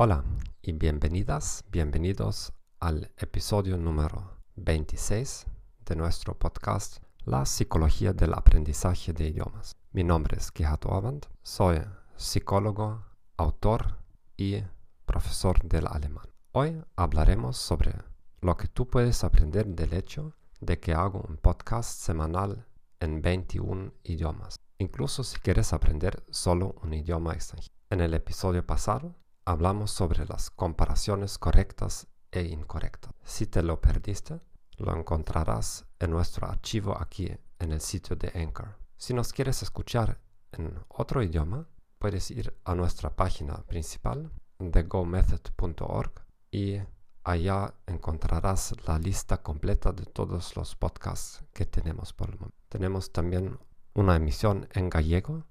Hola y bienvenidas, bienvenidos al episodio número 26 de nuestro podcast La psicología del aprendizaje de idiomas. Mi nombre es Kihato Avant, soy psicólogo, autor y profesor del alemán. Hoy hablaremos sobre lo que tú puedes aprender del hecho de que hago un podcast semanal en 21 idiomas, incluso si quieres aprender solo un idioma extranjero. En el episodio pasado hablamos sobre las comparaciones correctas e incorrectas. Si te lo perdiste, lo encontrarás en nuestro archivo aquí en el sitio de Anchor. Si nos quieres escuchar en otro idioma, puedes ir a nuestra página principal de gomethod.org y allá encontrarás la lista completa de todos los podcasts que tenemos por el momento. Tenemos también una emisión en gallego,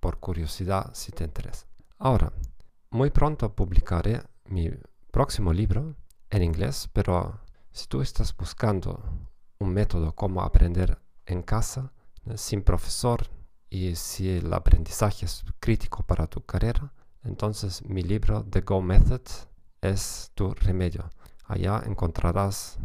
por curiosidad si te interesa. Ahora, muy pronto publicaré mi próximo libro en inglés, pero si tú estás buscando un método como aprender en casa, eh, sin profesor, y si el aprendizaje es crítico para tu carrera, entonces mi libro The Go Method es tu remedio. Allá encontrarás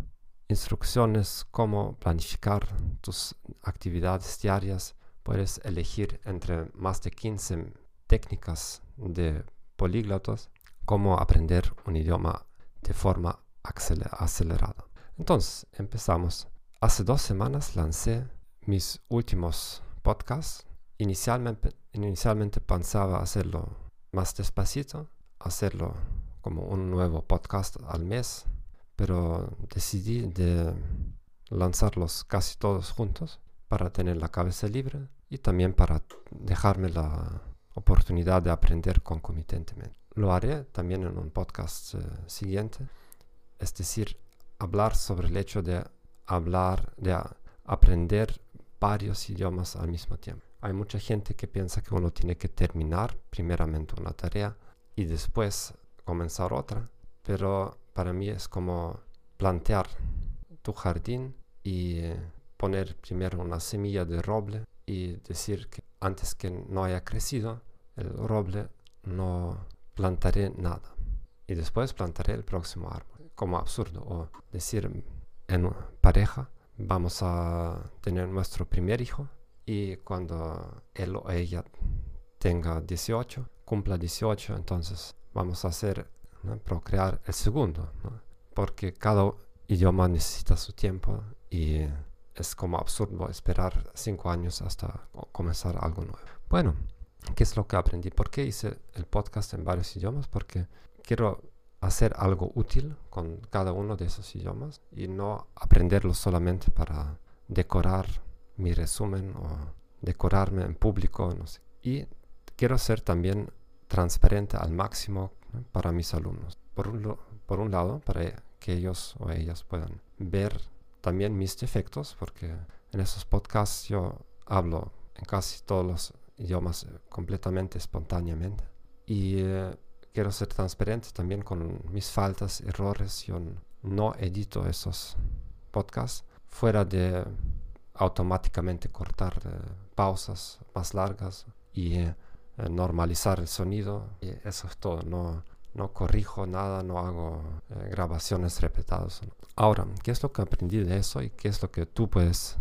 instrucciones cómo planificar tus actividades diarias. Puedes elegir entre más de 15 técnicas de políglotos cómo aprender un idioma de forma acelerada. Entonces, empezamos. Hace dos semanas lancé mis últimos podcasts. Inicialmente, inicialmente pensaba hacerlo más despacito, hacerlo como un nuevo podcast al mes, pero decidí de lanzarlos casi todos juntos para tener la cabeza libre y también para dejarme la oportunidad de aprender concomitantemente. Lo haré también en un podcast eh, siguiente, es decir, hablar sobre el hecho de hablar, de aprender varios idiomas al mismo tiempo. Hay mucha gente que piensa que uno tiene que terminar primeramente una tarea y después comenzar otra, pero para mí es como plantear tu jardín y eh, poner primero una semilla de roble y decir que antes que no haya crecido el roble no plantaré nada. Y después plantaré el próximo árbol. Como absurdo o decir en pareja vamos a tener nuestro primer hijo y cuando él o ella tenga 18 cumpla 18 entonces vamos a hacer procrear el segundo porque cada idioma necesita su tiempo y es como absurdo esperar cinco años hasta comenzar algo nuevo. Bueno, ¿qué es lo que aprendí? ¿Por qué hice el podcast en varios idiomas? Porque quiero hacer algo útil con cada uno de esos idiomas y no aprenderlo solamente para decorar mi resumen o decorarme en público, no sé. Y quiero ser también transparente al máximo para mis alumnos. Por un, por un lado, para que ellos o ellas puedan ver también mis defectos, porque en esos podcasts yo hablo en casi todos los idiomas eh, completamente espontáneamente. Y eh, quiero ser transparente también con mis faltas, errores. Yo no edito esos podcasts fuera de automáticamente cortar eh, pausas más largas y normalizar el sonido. Eso es todo. No, no corrijo nada, no hago eh, grabaciones repetidas. Ahora, ¿qué es lo que aprendí de eso y qué es lo que tú puedes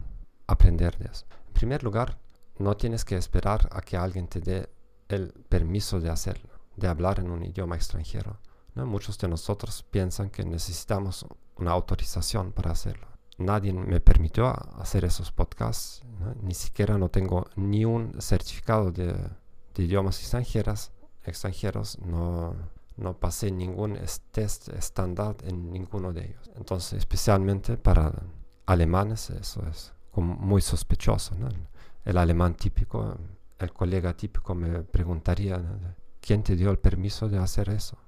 aprender de eso? En primer lugar, no tienes que esperar a que alguien te dé el permiso de hacerlo, de hablar en un idioma extranjero. ¿no? Muchos de nosotros piensan que necesitamos una autorización para hacerlo. Nadie me permitió hacer esos podcasts, ni siquiera no tengo ni un certificado de, de idiomas extranjeras, extranjeros, no, no pasé ningún test estándar en ninguno de ellos. Entonces, especialmente para alemanes, eso es muy sospechoso. El alemán típico, el colega típico me preguntaría, ¿quién te dio el permiso de hacer eso?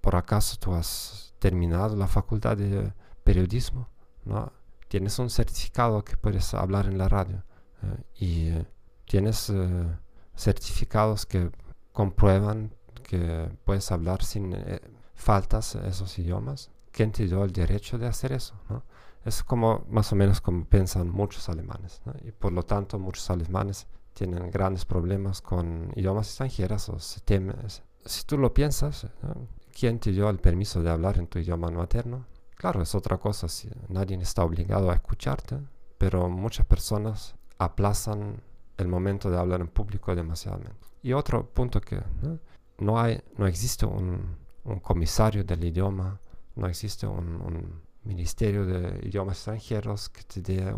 ¿Por acaso tú has terminado la facultad de periodismo? ¿No? Tienes un certificado que puedes hablar en la radio y eh, tienes eh, certificados que comprueban que puedes hablar sin eh, faltas esos idiomas. ¿Quién te dio el derecho de hacer eso? Es como más o menos como piensan muchos alemanes. Y por lo tanto muchos alemanes tienen grandes problemas con idiomas extranjeros o se temen, si tú lo piensas, ¿quién te dio el permiso de hablar en tu idioma materno? Claro, es otra cosa, si nadie está obligado a escucharte, pero muchas personas aplazan el momento de hablar en público demasiado. Y otro punto que no, hay, no existe un, comisario del idioma, no existe un, ministerio de idiomas extranjeros que te dé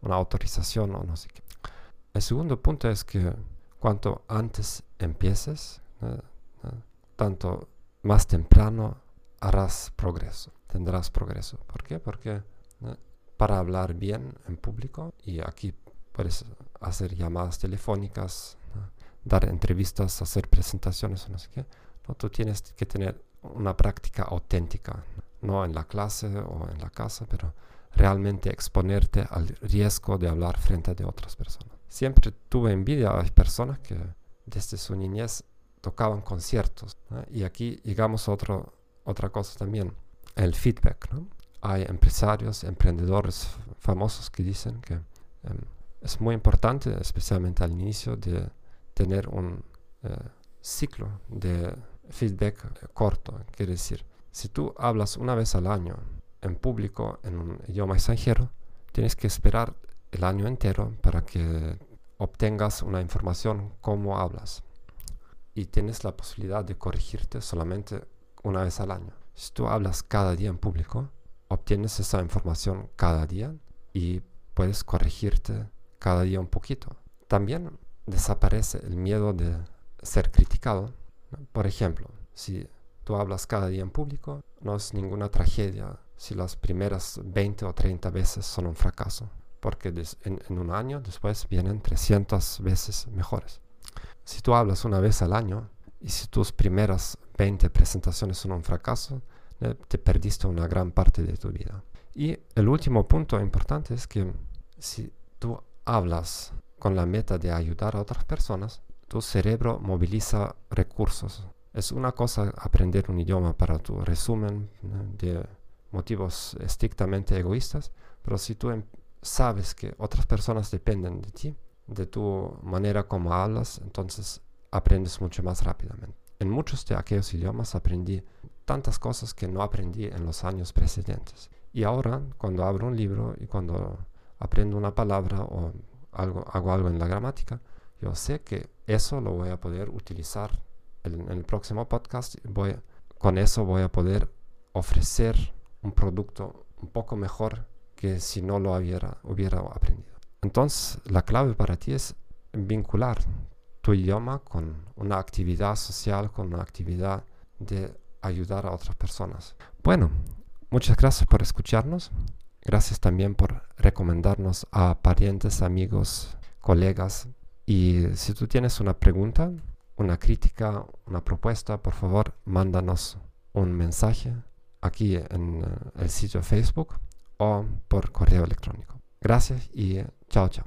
una autorización o no sé qué. El segundo punto es que cuanto antes empieces, tanto más temprano harás progreso tendrás progreso. ¿Por qué? Porque para hablar bien en público, y aquí puedes hacer llamadas telefónicas, dar entrevistas, hacer presentaciones, no sé qué, ¿no? tú tienes que tener una práctica auténtica, no en la clase o en la casa, pero realmente exponerte al riesgo de hablar frente a otras personas. Siempre tuve envidia a personas que desde su niñez tocaban conciertos. Y aquí llegamos a otro, otra cosa también el feedback. Hay empresarios, emprendedores famosos que dicen que em, es muy importante, especialmente al inicio, de tener un eh, ciclo de feedback corto. Quiere decir, si tú hablas una vez al año en público en un idioma extranjero, tienes que esperar el año entero para que obtengas una información cómo hablas. Y tienes la posibilidad de corregirte solamente una vez al año. Si tú hablas cada día en público, obtienes esa información cada día y puedes corregirte cada día un poquito. También desaparece el miedo de ser criticado. Por ejemplo, si tú hablas cada día en público, no es ninguna tragedia si las primeras 20 o 30 veces son un fracaso, porque en, un año después vienen 300 veces mejores. Si tú hablas una vez al año y si tus primeras 20 presentaciones son un fracaso, te perdiste una gran parte de tu vida. Y el último punto importante es que si tú hablas con la meta de ayudar a otras personas, tu cerebro moviliza recursos. Es una cosa aprender un idioma para tu resumen de motivos estrictamente egoístas, pero si tú em, sabes que otras personas dependen de ti, de tu manera como hablas, entonces aprendes mucho más rápidamente. En muchos de aquellos idiomas aprendí tantas cosas que no aprendí en los años precedentes. Y ahora, cuando abro un libro y cuando aprendo una palabra o algo, hago algo en la gramática, yo sé que eso lo voy a poder utilizar en, el próximo podcast. Voy, con eso voy a poder ofrecer un producto un poco mejor que si no lo hubiera, hubiera aprendido. Entonces, la clave para ti es vincular tu idioma con una actividad social, con una actividad de ayudar a otras personas. Bueno, muchas gracias por escucharnos. Gracias también por recomendarnos a parientes, amigos, colegas. Y si tú tienes una pregunta, una crítica, una propuesta, por favor, mándanos un mensaje aquí en eh, el sitio Facebook o por correo electrónico. Gracias y chao, chao.